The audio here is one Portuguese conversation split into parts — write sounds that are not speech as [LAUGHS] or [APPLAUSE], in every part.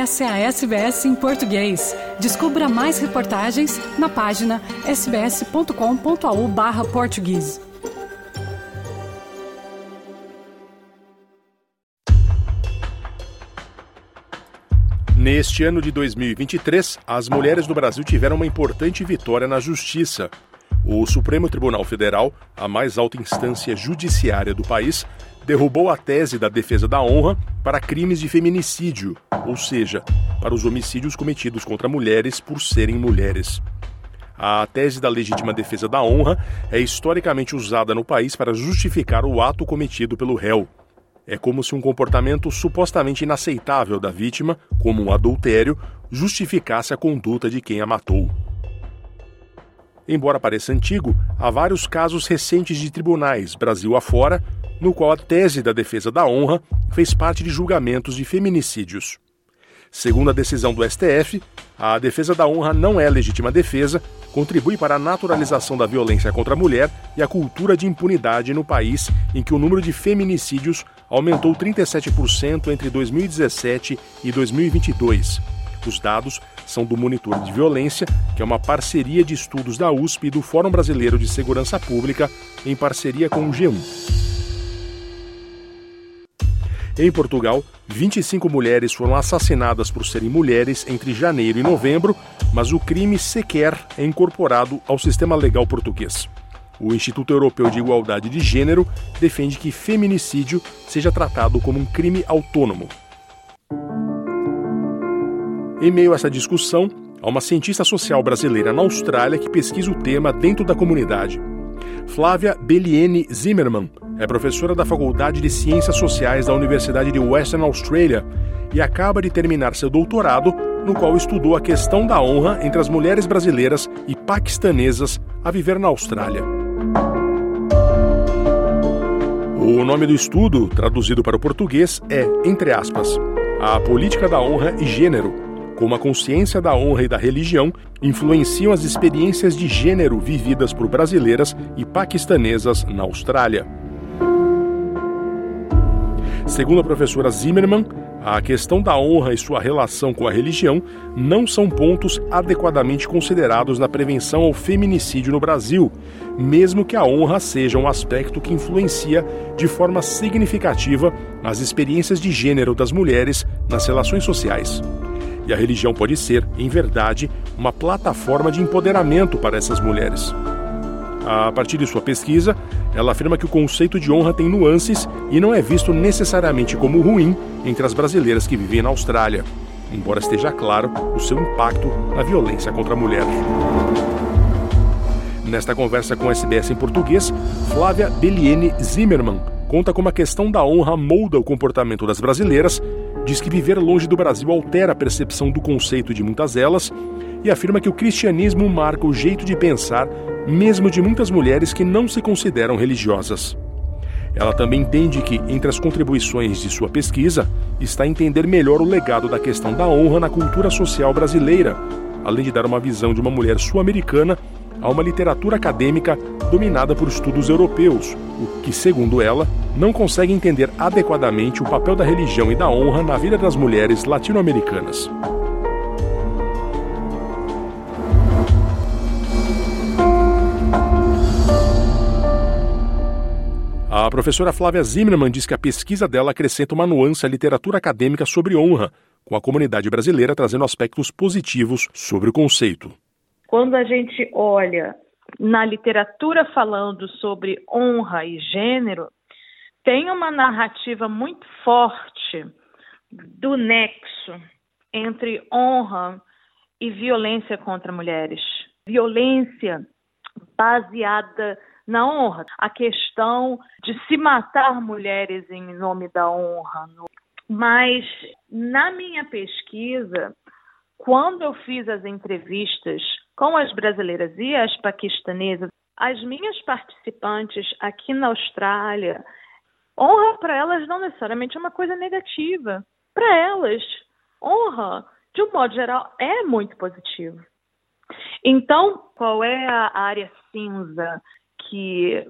Essa é a SBS em português. Descubra mais reportagens na página sbs.com.au/português. Neste ano de 2023, as mulheres do Brasil tiveram uma importante vitória na justiça. O Supremo Tribunal Federal, a mais alta instância judiciária do país, derrubou a tese da defesa da honra para crimes de feminicídio, ou seja, para os homicídios cometidos contra mulheres por serem mulheres. A tese da legítima defesa da honra é historicamente usada no país para justificar o ato cometido pelo réu. É como se um comportamento supostamente inaceitável da vítima, como um adultério, justificasse a conduta de quem a matou. Embora pareça antigo, há vários casos recentes de tribunais, Brasil afora, no qual a tese da defesa da honra fez parte de julgamentos de feminicídios. Segundo a decisão do STF, a defesa da honra não é legítima defesa, contribui para a naturalização da violência contra a mulher e a cultura de impunidade no país em que o número de feminicídios aumentou 37% entre 2017 e 2022. Os dados são do Monitor de Violência, que é uma parceria de estudos da USP e do Fórum Brasileiro de Segurança Pública, em parceria com o G1. Em Portugal, 25 mulheres foram assassinadas por serem mulheres entre janeiro e novembro, mas o crime sequer é incorporado ao sistema legal português. O Instituto Europeu de Igualdade de Gênero defende que feminicídio seja tratado como um crime autônomo. Em meio a essa discussão, há uma cientista social brasileira na Austrália que pesquisa o tema dentro da comunidade. Flávia Belliene Zimmermann é professora da Faculdade de Ciências Sociais da Universidade de Western Australia e acaba de terminar seu doutorado, no qual estudou a questão da honra entre as mulheres brasileiras e paquistanesas a viver na Austrália. O nome do estudo, traduzido para o português, é, entre aspas, A Política da Honra e Gênero, como a consciência da honra e da religião influenciam as experiências de gênero vividas por brasileiras e paquistanesas na Austrália. Segundo a professora Zimmermann, a questão da honra e sua relação com a religião não são pontos adequadamente considerados na prevenção ao feminicídio no Brasil, mesmo que a honra seja um aspecto que influencia de forma significativa as experiências de gênero das mulheres nas relações sociais. E a religião pode ser, em verdade, uma plataforma de empoderamento para essas mulheres. A partir de sua pesquisa, ela afirma que o conceito de honra tem nuances e não é visto necessariamente como ruim entre as brasileiras que vivem na Austrália, embora esteja claro o seu impacto na violência contra a mulher. Nesta conversa com o SBS em português, Flávia Belliene Zimmermann conta como a questão da honra molda o comportamento das brasileiras diz que viver longe do Brasil altera a percepção do conceito de muitas delas e afirma que o cristianismo marca o jeito de pensar, mesmo de muitas mulheres que não se consideram religiosas. Ela também entende que, entre as contribuições de sua pesquisa, está entender melhor o legado da questão da honra na cultura social brasileira, além de dar uma visão de uma mulher sul-americana a uma literatura acadêmica dominada por estudos europeus, o que, segundo ela, não consegue entender adequadamente o papel da religião e da honra na vida das mulheres latino-americanas. A professora Flávia Zimmermann diz que a pesquisa dela acrescenta uma nuance à literatura acadêmica sobre honra, com a comunidade brasileira trazendo aspectos positivos sobre o conceito. Quando a gente olha na literatura falando sobre honra e gênero, tem uma narrativa muito forte do nexo entre honra e violência contra mulheres. Violência baseada na honra. A questão de se matar mulheres em nome da honra. Mas na minha pesquisa, quando eu fiz as entrevistas com as brasileiras e as paquistanesas, as minhas participantes aqui na Austrália, honra para elas não necessariamente é uma coisa negativa. Para elas, honra, de um modo geral, é muito positivo. Então, qual é a área cinza que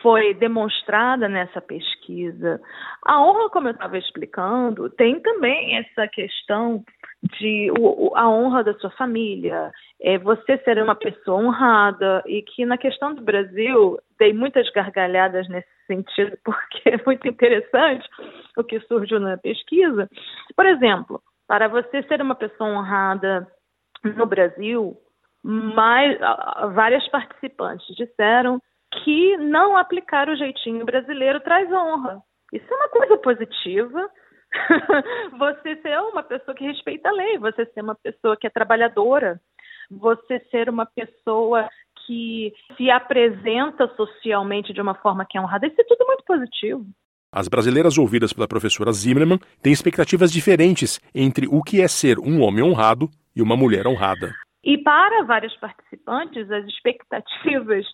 foi demonstrada nessa pesquisa. A honra, como eu estava explicando, tem também essa questão de o, a honra da sua família, é você ser uma pessoa honrada e que na questão do Brasil dei muitas gargalhadas nesse sentido [LAUGHS] porque é muito interessante o que surgiu na pesquisa. Por exemplo, para você ser uma pessoa honrada no Brasil, mais, várias participantes disseram que não aplicar o jeitinho brasileiro traz honra. Isso é uma coisa positiva. [LAUGHS] você ser uma pessoa que respeita a lei, você ser uma pessoa que é trabalhadora, você ser uma pessoa que se apresenta socialmente de uma forma que é honrada, isso é tudo muito positivo. As brasileiras ouvidas pela professora Zimmermann têm expectativas diferentes entre o que é ser um homem honrado e uma mulher honrada. E para vários participantes, as expectativas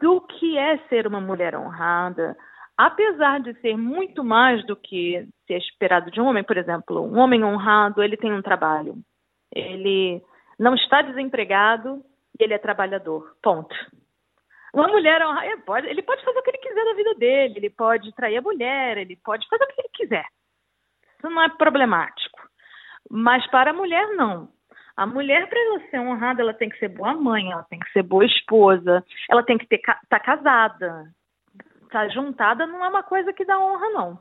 do que é ser uma mulher honrada, apesar de ser muito mais do que ser esperado de um homem, por exemplo, um homem honrado, ele tem um trabalho, ele não está desempregado, ele é trabalhador, ponto. Uma mulher honrada, pode, ele pode fazer o que ele quiser da vida dele, ele pode trair a mulher, ele pode fazer o que ele quiser. Isso não é problemático. Mas para a mulher, não. A mulher, para ela ser honrada, ela tem que ser boa mãe, ela tem que ser boa esposa, ela tem que estar tá casada. Tá juntada não é uma coisa que dá honra, não.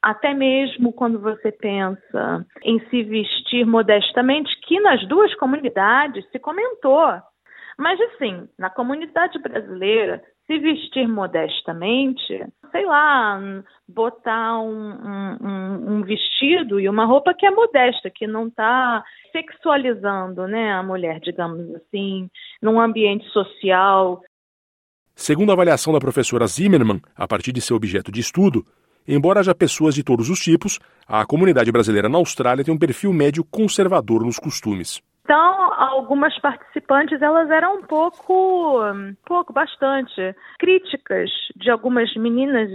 Até mesmo quando você pensa em se vestir modestamente, que nas duas comunidades se comentou. Mas, assim, na comunidade brasileira, se vestir modestamente, sei lá, botar um, um, um, vestido e uma roupa que é modesta, que não está sexualizando né, a mulher, digamos assim, num ambiente social. Segundo a avaliação da professora Zimmermann, a partir de seu objeto de estudo, embora haja pessoas de todos os tipos, a comunidade brasileira na Austrália tem um perfil médio conservador nos costumes. Então, algumas participantes elas eram um pouco, pouco, bastante críticas de algumas meninas,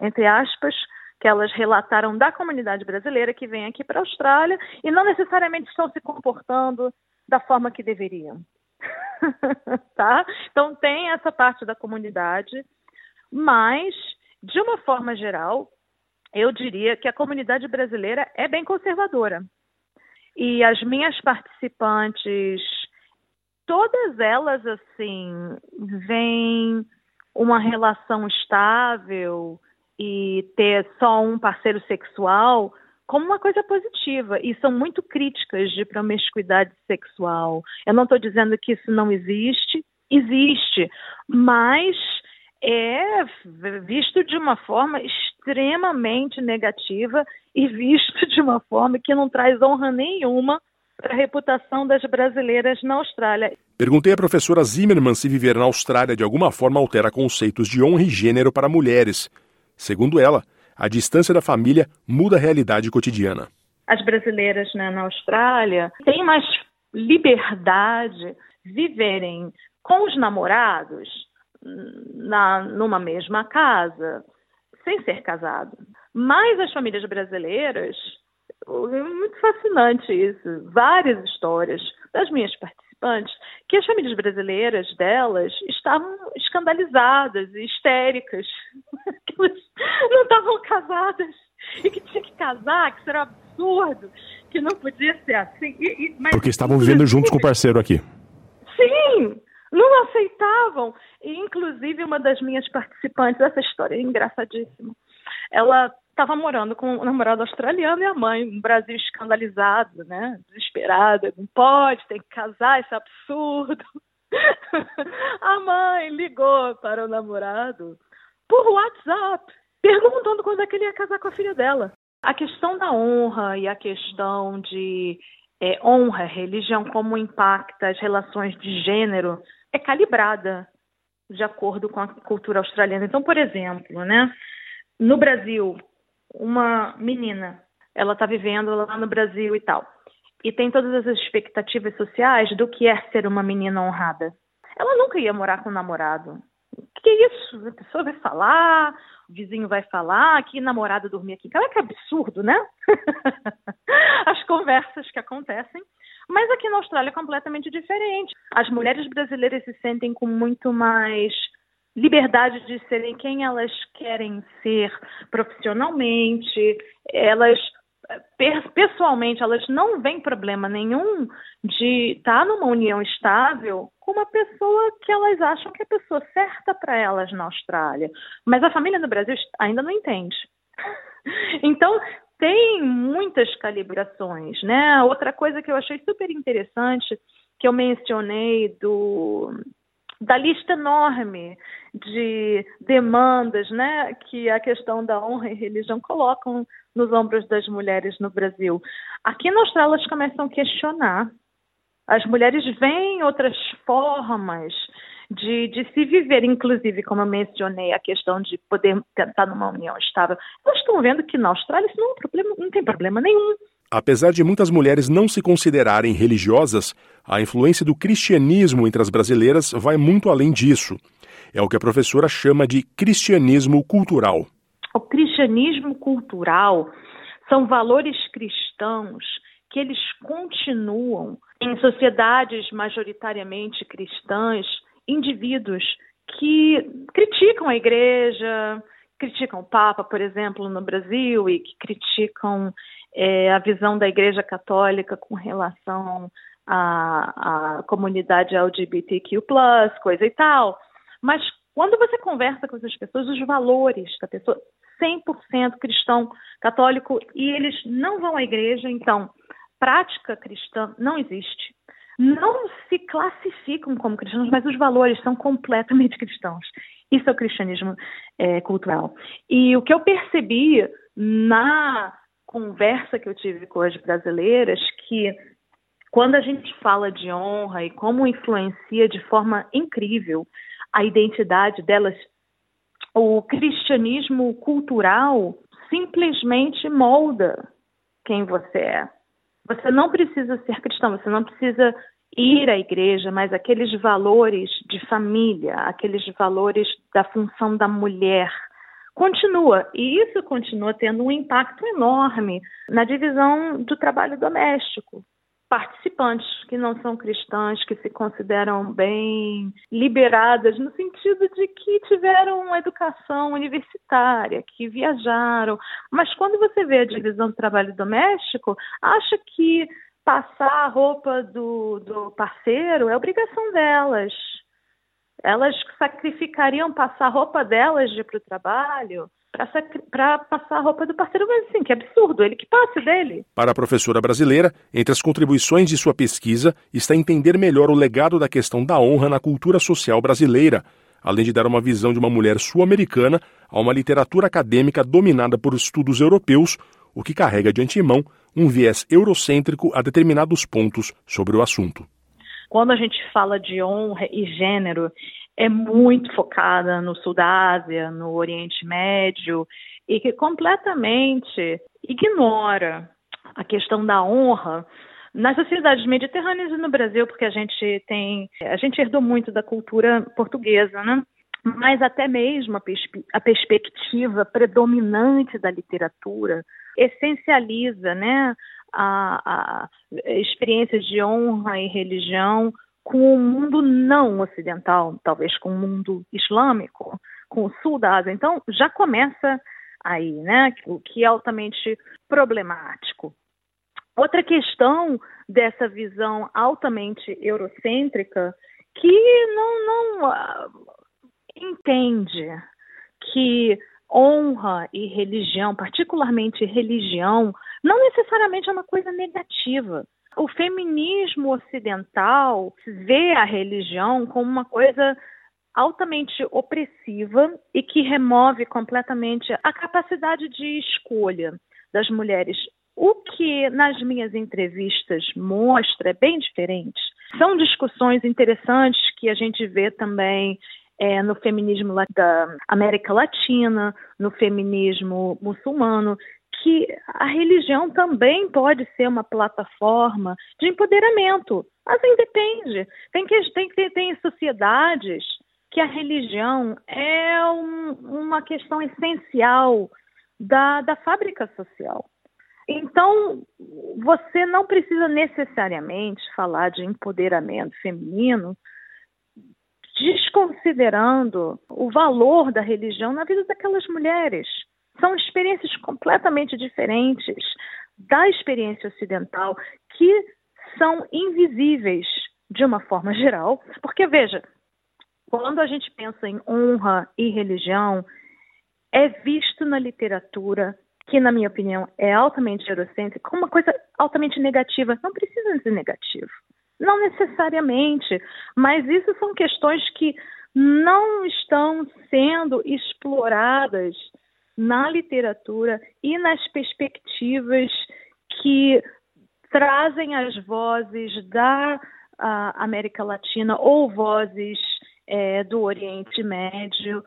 entre aspas, que elas relataram da comunidade brasileira que vem aqui para a Austrália e não necessariamente estão se comportando da forma que deveriam. [LAUGHS] tá? Então tem essa parte da comunidade, mas de uma forma geral, eu diria que a comunidade brasileira é bem conservadora. E as minhas participantes, todas elas, assim, vêm uma relação estável e ter só um parceiro sexual como uma coisa positiva e são muito críticas de promiscuidade sexual. Eu não estou dizendo que isso não existe, existe, mas é visto de uma forma extremamente negativa e visto de uma forma que não traz honra nenhuma para a reputação das brasileiras na Austrália. Perguntei à professora Zimmermann se viver na Austrália de alguma forma altera conceitos de honra e gênero para mulheres. Segundo ela, a distância da família muda a realidade cotidiana. As brasileiras né, na Austrália têm mais liberdade viverem com os namorados na, numa mesma casa, sem ser casado. Mas as famílias brasileiras, é muito fascinante isso, várias histórias das minhas participantes, que as famílias brasileiras delas estavam escandalizadas histéricas, elas não estavam casadas e que tinha que casar, que isso era um absurdo, que não podia ser assim. E, e, Porque estavam vivendo juntos com o parceiro aqui. Sim, não aceitavam. E, inclusive, uma das minhas participantes, essa história é engraçadíssima, ela estava morando com um namorado australiano e a mãe, no Brasil escandalizado, né? Desesperada, não pode, tem que casar, isso é absurdo. [LAUGHS] a mãe ligou para o namorado por WhatsApp, perguntando quando é que ele ia casar com a filha dela. A questão da honra e a questão de é, honra, religião, como impacta as relações de gênero é calibrada de acordo com a cultura australiana. Então, por exemplo, né, no Brasil, uma menina, ela está vivendo lá no Brasil e tal, e tem todas as expectativas sociais do que é ser uma menina honrada. Ela nunca ia morar com um namorado. O que é isso? A pessoa vai falar, o vizinho vai falar que namorada dormia aqui. Cara, que absurdo, né? [LAUGHS] As conversas que acontecem. Mas aqui na Austrália é completamente diferente. As mulheres brasileiras se sentem com muito mais liberdade de serem quem elas querem ser profissionalmente, elas pessoalmente elas não veem problema nenhum de estar numa união estável com uma pessoa que elas acham que é a pessoa certa para elas na Austrália. Mas a família no Brasil ainda não entende. [LAUGHS] Então, tem muitas calibrações, né? Outra coisa que eu achei super interessante, que eu mencionei do da lista enorme de demandas, né, que a questão da honra e religião colocam nos ombros das mulheres no Brasil. Aqui na Austrália elas começam a questionar. As mulheres veem outras formas de, de se viver, inclusive, como eu mencionei, a questão de poder tentar numa união estável. Elas estão vendo que na Austrália isso não, é problema, não tem problema nenhum. Apesar de muitas mulheres não se considerarem religiosas, a influência do cristianismo entre as brasileiras vai muito além disso. É o que a professora chama de cristianismo cultural. O cristianismo cultural são valores cristãos que eles continuam em sociedades majoritariamente cristãs, indivíduos que criticam a igreja, criticam o Papa, por exemplo, no Brasil, e que criticam é, a visão da Igreja Católica com relação à, à comunidade LGBTQ, coisa e tal. Mas quando você conversa com essas pessoas, os valores da pessoa, 100% cristão, católico, e eles não vão à igreja, então, prática cristã não existe. Não se classificam como cristãos, mas os valores são completamente [LAUGHS] cristãos. Isso é o cristianismo é, cultural. E o que eu percebi na conversa que eu tive com as brasileiras que quando a gente fala de honra e como influencia de forma incrível a identidade delas, o cristianismo cultural simplesmente molda quem você é. Você não precisa ser cristão, você não precisa ir à igreja, mas aqueles valores de família, aqueles valores da função da mulher, continua. E isso continua tendo um impacto enorme na divisão do trabalho doméstico. Participantes que não são cristãs, que se consideram bem liberadas, no sentido de que tiveram uma educação universitária, que viajaram. Mas quando você vê a divisão do trabalho doméstico, acha que passar a roupa do, do parceiro é obrigação delas elas sacrificariam passar a roupa delas de ir para o trabalho para passar a roupa do parceiro, mas assim, que absurdo, ele que passe dele. Para a professora brasileira, entre as contribuições de sua pesquisa está entender melhor o legado da questão da honra na cultura social brasileira, além de dar uma visão de uma mulher sul-americana a uma literatura acadêmica dominada por estudos europeus, o que carrega de antemão um viés eurocêntrico a determinados pontos sobre o assunto quando a gente fala de honra e gênero, é muito focada no sul da Ásia, no Oriente Médio, e que completamente ignora a questão da honra nas sociedades mediterrâneas e no Brasil, porque a gente tem, a gente herdou muito da cultura portuguesa, né? Mas até mesmo a, perspe a perspectiva predominante da literatura essencializa, né, a, a experiências de honra e religião com o mundo não ocidental, talvez com o mundo islâmico, com o sul da Ásia. Então, já começa aí, né? O que é altamente problemático. Outra questão dessa visão altamente eurocêntrica que não, não uh, entende que honra e religião, particularmente religião, não necessariamente é uma coisa negativa. O feminismo ocidental vê a religião como uma coisa altamente opressiva e que remove completamente a capacidade de escolha das mulheres. O que nas minhas entrevistas mostra é bem diferente. São discussões interessantes que a gente vê também é, no feminismo da América Latina, no feminismo muçulmano, que a religião também pode ser uma plataforma de empoderamento, mas independe. Tem que tem, tem, tem sociedades que a religião é um, uma questão essencial da, da fábrica social. Então, você não precisa necessariamente falar de empoderamento feminino desconsiderando o valor da religião na vida daquelas mulheres. São experiências completamente diferentes da experiência ocidental que são invisíveis de uma forma [LAUGHS] geral, porque veja, quando a gente pensa em honra e religião, é visto na literatura que, na minha opinião, é altamente eurocêntrica, como uma coisa altamente negativa. Não precisa ser negativo. Não necessariamente, mas isso são questões que não estão sendo exploradas na literatura e nas perspectivas que trazem as vozes da América Latina ou vozes é, do Oriente Médio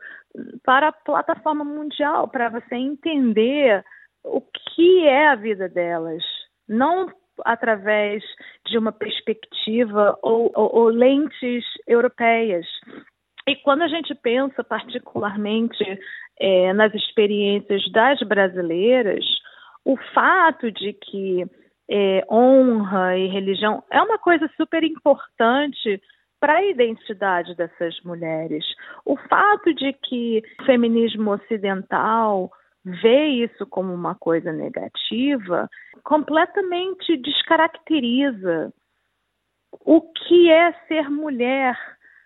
para a plataforma mundial, para você entender o que é a vida delas, não através de uma perspectiva ou, ou, ou lentes europeias. E quando a gente pensa particularmente é, nas experiências das brasileiras, o fato de que é, honra e religião é uma coisa super importante para a identidade dessas mulheres. O fato de que o feminismo ocidental vê isso como uma coisa negativa completamente descaracteriza o que é ser mulher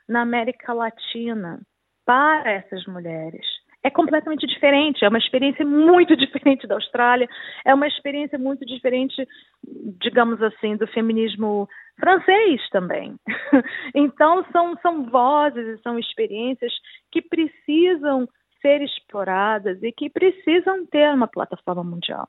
na América Latina para essas mulheres é completamente diferente, é uma experiência muito [LAUGHS] diferente da Austrália, é uma experiência muito diferente, digamos assim, do feminismo francês também. [LAUGHS] Então, são, são vozes e são experiências que precisam ser exploradas e que precisam ter uma plataforma mundial.